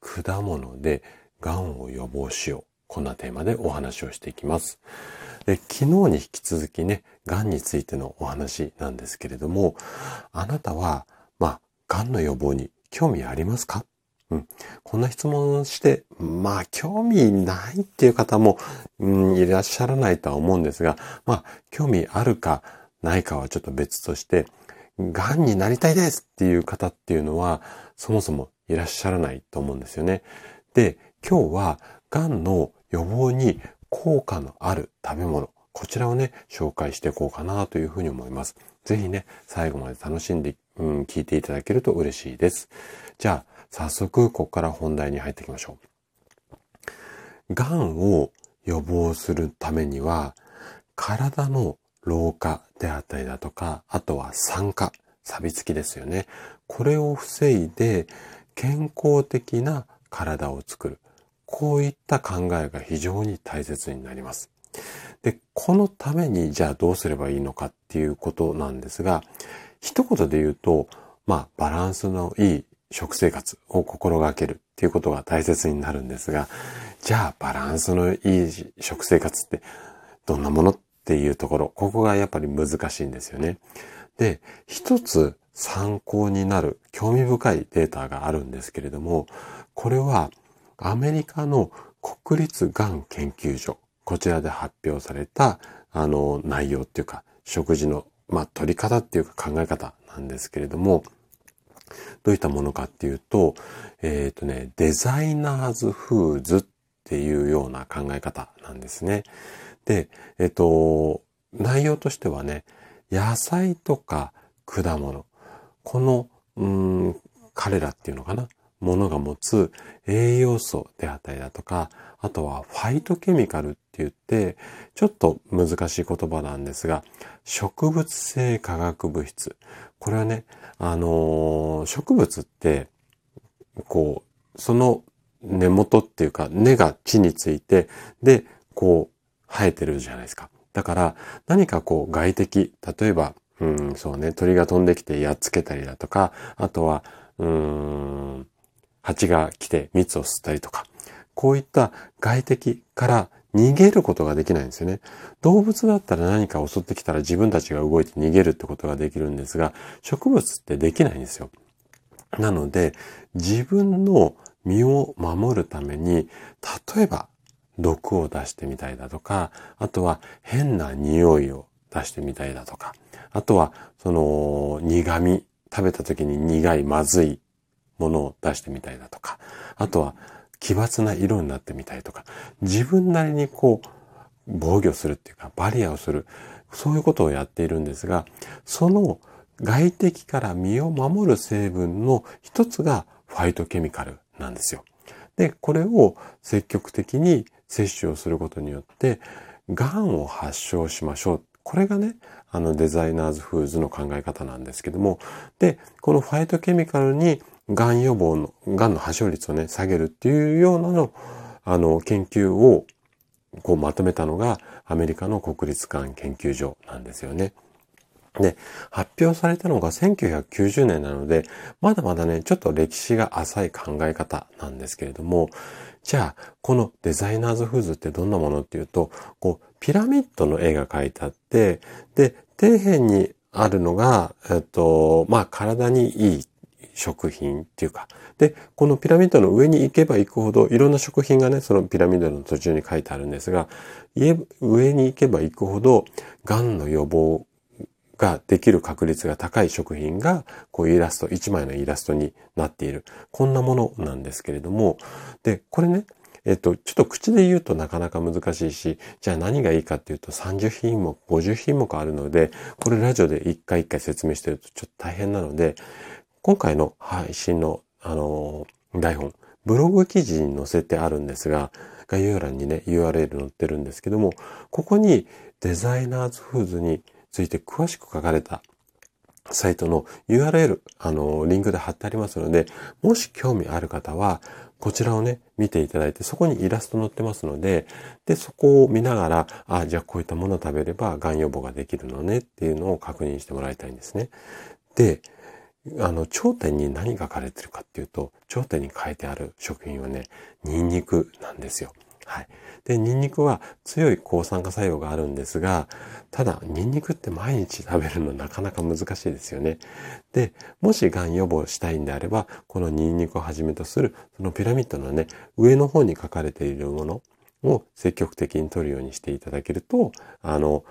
果物で癌を予防しよう。こんなテーマでお話をしていきます。で昨日に引き続きね、癌についてのお話なんですけれども、あなたは、まあ、癌の予防に興味ありますか？うん、こんな質問して、まあ、興味ないっていう方も、うん、いらっしゃらないとは思うんですが、まあ、興味あるかないかはちょっと別として、癌になりたいですっていう方っていうのは、そもそもいらっしゃらないと思うんですよね。で、今日は癌の予防に効果のある食べ物、こちらをね、紹介していこうかなというふうに思います。ぜひね、最後まで楽しんで、うん、聞いていただけると嬉しいです。じゃあ、早速、ここから本題に入っていきましょう。癌を予防するためには、体の老化であったりだとか、あとは酸化、錆びつきですよね。これを防いで、健康的な体を作る。こういった考えが非常に大切になります。で、このためにじゃあどうすればいいのかっていうことなんですが、一言で言うと、まあ、バランスのいい食生活を心がけるっていうことが大切になるんですが、じゃあバランスのいい食生活ってどんなものっていうところ、ここがやっぱり難しいんですよね。で、一つ参考になる興味深いデータがあるんですけれども、これはアメリカの国立がん研究所、こちらで発表されたあの内容っていうか、食事の、まあ、取り方っていうか考え方なんですけれども、どういったものかっていうと、えっ、ー、とね、デザイナーズフーズっていうような考え方なんですね。で、えっ、ー、と、内容としてはね、野菜とか果物、この、うん、彼らっていうのかな、ものが持つ栄養素であったりだとか、あとはファイトケミカルって言って、ちょっと難しい言葉なんですが、植物性化学物質。これはね、あのー、植物って、こう、その根元っていうか根が地について、で、こう、生えてるじゃないですか。だから何かこう外敵、例えばうん、そうね。鳥が飛んできてやっつけたりだとか、あとは、うーん、蜂が来て蜜を吸ったりとか、こういった外敵から逃げることができないんですよね。動物だったら何か襲ってきたら自分たちが動いて逃げるってことができるんですが、植物ってできないんですよ。なので、自分の身を守るために、例えば毒を出してみたりだとか、あとは変な匂いを出してみたりだとか、あとは、その、苦味、食べた時に苦い、まずいものを出してみたいだとか、あとは、奇抜な色になってみたいとか、自分なりにこう、防御するっていうか、バリアをする、そういうことをやっているんですが、その外敵から身を守る成分の一つがファイトケミカルなんですよ。で、これを積極的に摂取をすることによって、癌を発症しましょう。これがね、あのデザイナーズフーズの考え方なんですけども、で、このファイトケミカルにがん予防の、がんの発症率をね、下げるっていうようなの、あの、研究をこうまとめたのがアメリカの国立がん研究所なんですよね。で、発表されたのが1990年なので、まだまだね、ちょっと歴史が浅い考え方なんですけれども、じゃあ、このデザイナーズフーズってどんなものっていうと、こう、ピラミッドの絵が描いてあって、で、底辺にあるのが、えっと、まあ、体にいい食品っていうか、で、このピラミッドの上に行けば行くほど、いろんな食品がね、そのピラミッドの途中に書いてあるんですが、上に行けば行くほど、癌の予防ができる確率が高い食品が、こうイラスト、一枚のイラストになっている。こんなものなんですけれども、で、これね、えっと、ちょっと口で言うとなかなか難しいし、じゃあ何がいいかっていうと30品目、50品目あるので、これラジオで一回一回説明してるとちょっと大変なので、今回の配信の、あの、台本、ブログ記事に載せてあるんですが、概要欄にね、URL 載ってるんですけども、ここにデザイナーズフーズについて詳しく書かれたサイトの URL、あの、リンクで貼ってありますので、もし興味ある方は、こちらをね、見ていただいて、そこにイラスト載ってますので、で、そこを見ながら、あ、じゃあこういったものを食べれば、癌予防ができるのねっていうのを確認してもらいたいんですね。で、あの、頂点に何が書かれてるかっていうと、頂点に書いてある食品はね、ニンニクなんですよ。はい。で、ニンニクは強い抗酸化作用があるんですが、ただ、ニンニクって毎日食べるのなかなか難しいですよね。で、もし癌予防したいんであれば、このニンニクをはじめとする、そのピラミッドのね、上の方に書かれているものを積極的に取るようにしていただけると、あの、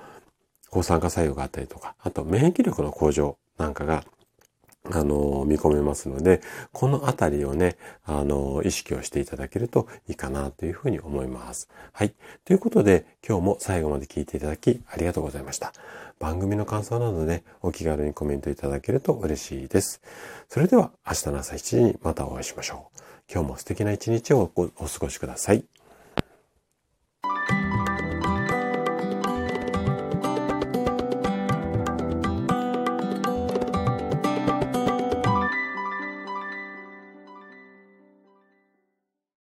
抗酸化作用があったりとか、あと免疫力の向上なんかがあの、見込めますので、このあたりをね、あの、意識をしていただけるといいかなというふうに思います。はい。ということで、今日も最後まで聞いていただきありがとうございました。番組の感想などで、ね、お気軽にコメントいただけると嬉しいです。それでは明日の朝7時にまたお会いしましょう。今日も素敵な一日をお過ごしください。